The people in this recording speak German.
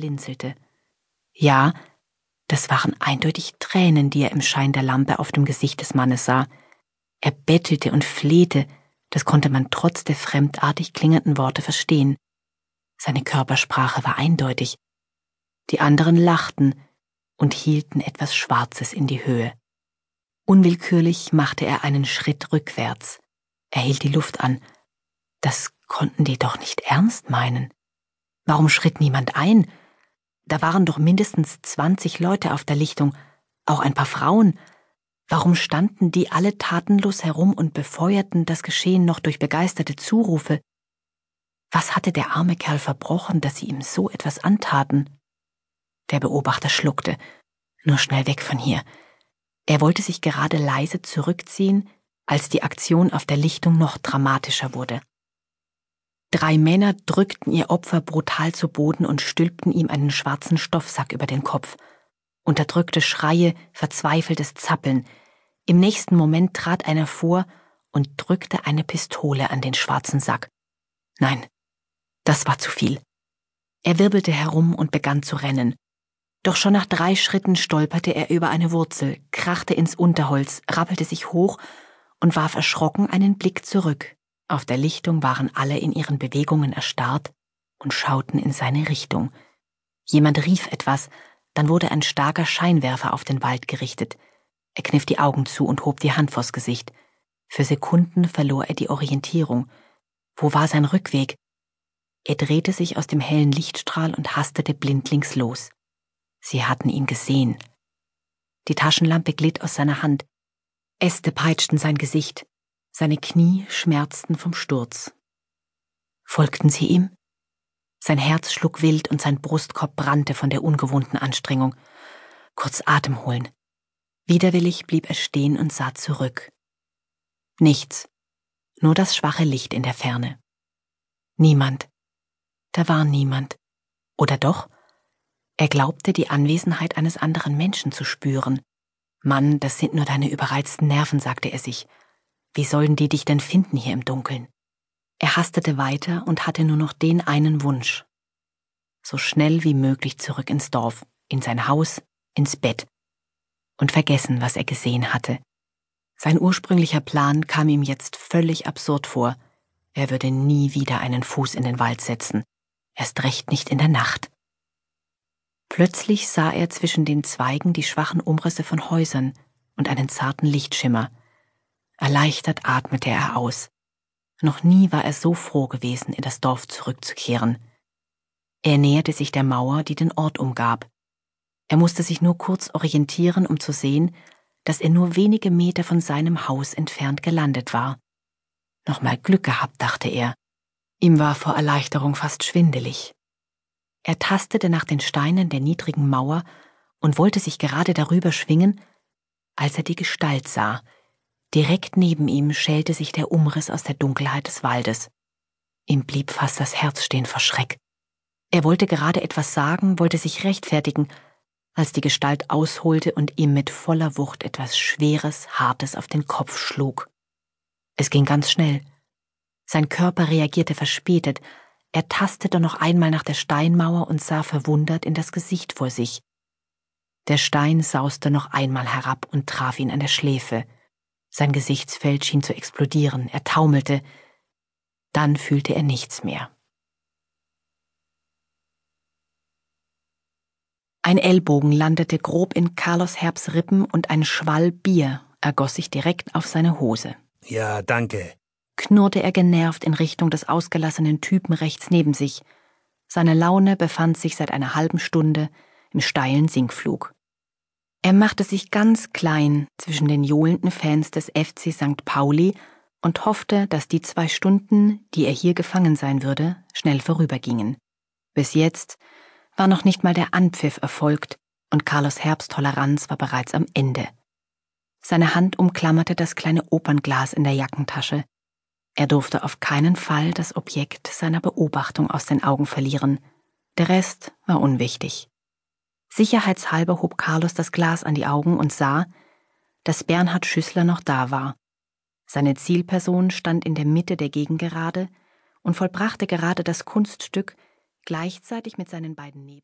blinzelte. Ja, das waren eindeutig Tränen, die er im Schein der Lampe auf dem Gesicht des Mannes sah. Er bettelte und flehte, das konnte man trotz der fremdartig klingenden Worte verstehen. Seine Körpersprache war eindeutig. Die anderen lachten und hielten etwas Schwarzes in die Höhe. Unwillkürlich machte er einen Schritt rückwärts. Er hielt die Luft an. Das konnten die doch nicht ernst meinen. Warum schritt niemand ein? Da waren doch mindestens zwanzig Leute auf der Lichtung, auch ein paar Frauen. Warum standen die alle tatenlos herum und befeuerten das Geschehen noch durch begeisterte Zurufe? Was hatte der arme Kerl verbrochen, dass sie ihm so etwas antaten? Der Beobachter schluckte. Nur schnell weg von hier. Er wollte sich gerade leise zurückziehen, als die Aktion auf der Lichtung noch dramatischer wurde. Drei Männer drückten ihr Opfer brutal zu Boden und stülpten ihm einen schwarzen Stoffsack über den Kopf. Unterdrückte Schreie, verzweifeltes Zappeln. Im nächsten Moment trat einer vor und drückte eine Pistole an den schwarzen Sack. Nein, das war zu viel. Er wirbelte herum und begann zu rennen. Doch schon nach drei Schritten stolperte er über eine Wurzel, krachte ins Unterholz, rappelte sich hoch und warf erschrocken einen Blick zurück. Auf der Lichtung waren alle in ihren Bewegungen erstarrt und schauten in seine Richtung. Jemand rief etwas, dann wurde ein starker Scheinwerfer auf den Wald gerichtet. Er kniff die Augen zu und hob die Hand vors Gesicht. Für Sekunden verlor er die Orientierung. Wo war sein Rückweg? Er drehte sich aus dem hellen Lichtstrahl und hastete blindlings los. Sie hatten ihn gesehen. Die Taschenlampe glitt aus seiner Hand. Äste peitschten sein Gesicht. Seine Knie schmerzten vom Sturz. Folgten sie ihm? Sein Herz schlug wild und sein Brustkorb brannte von der ungewohnten Anstrengung. Kurz Atem holen. Widerwillig blieb er stehen und sah zurück. Nichts, nur das schwache Licht in der Ferne. Niemand. Da war niemand. Oder doch? Er glaubte, die Anwesenheit eines anderen Menschen zu spüren. Mann, das sind nur deine überreizten Nerven, sagte er sich. Wie sollen die dich denn finden hier im Dunkeln? Er hastete weiter und hatte nur noch den einen Wunsch. So schnell wie möglich zurück ins Dorf, in sein Haus, ins Bett und vergessen, was er gesehen hatte. Sein ursprünglicher Plan kam ihm jetzt völlig absurd vor. Er würde nie wieder einen Fuß in den Wald setzen, erst recht nicht in der Nacht. Plötzlich sah er zwischen den Zweigen die schwachen Umrisse von Häusern und einen zarten Lichtschimmer. Erleichtert atmete er aus. Noch nie war er so froh gewesen, in das Dorf zurückzukehren. Er näherte sich der Mauer, die den Ort umgab. Er musste sich nur kurz orientieren, um zu sehen, dass er nur wenige Meter von seinem Haus entfernt gelandet war. Nochmal Glück gehabt, dachte er. Ihm war vor Erleichterung fast schwindelig. Er tastete nach den Steinen der niedrigen Mauer und wollte sich gerade darüber schwingen, als er die Gestalt sah, Direkt neben ihm schälte sich der Umriss aus der Dunkelheit des Waldes. Ihm blieb fast das Herz stehen vor Schreck. Er wollte gerade etwas sagen, wollte sich rechtfertigen, als die Gestalt ausholte und ihm mit voller Wucht etwas Schweres, Hartes auf den Kopf schlug. Es ging ganz schnell. Sein Körper reagierte verspätet, er tastete noch einmal nach der Steinmauer und sah verwundert in das Gesicht vor sich. Der Stein sauste noch einmal herab und traf ihn an der Schläfe. Sein Gesichtsfeld schien zu explodieren, er taumelte, dann fühlte er nichts mehr. Ein Ellbogen landete grob in Carlos Herbs Rippen und ein Schwall Bier ergoss sich direkt auf seine Hose. Ja, danke, knurrte er genervt in Richtung des ausgelassenen Typen rechts neben sich. Seine Laune befand sich seit einer halben Stunde im steilen Sinkflug. Er machte sich ganz klein zwischen den johlenden Fans des FC St. Pauli und hoffte, dass die zwei Stunden, die er hier gefangen sein würde, schnell vorübergingen. Bis jetzt war noch nicht mal der Anpfiff erfolgt und Carlos Herbst Toleranz war bereits am Ende. Seine Hand umklammerte das kleine Opernglas in der Jackentasche. Er durfte auf keinen Fall das Objekt seiner Beobachtung aus den Augen verlieren. Der Rest war unwichtig. Sicherheitshalber hob Carlos das Glas an die Augen und sah, dass Bernhard Schüssler noch da war. Seine Zielperson stand in der Mitte der Gegengerade und vollbrachte gerade das Kunststück, gleichzeitig mit seinen beiden Neben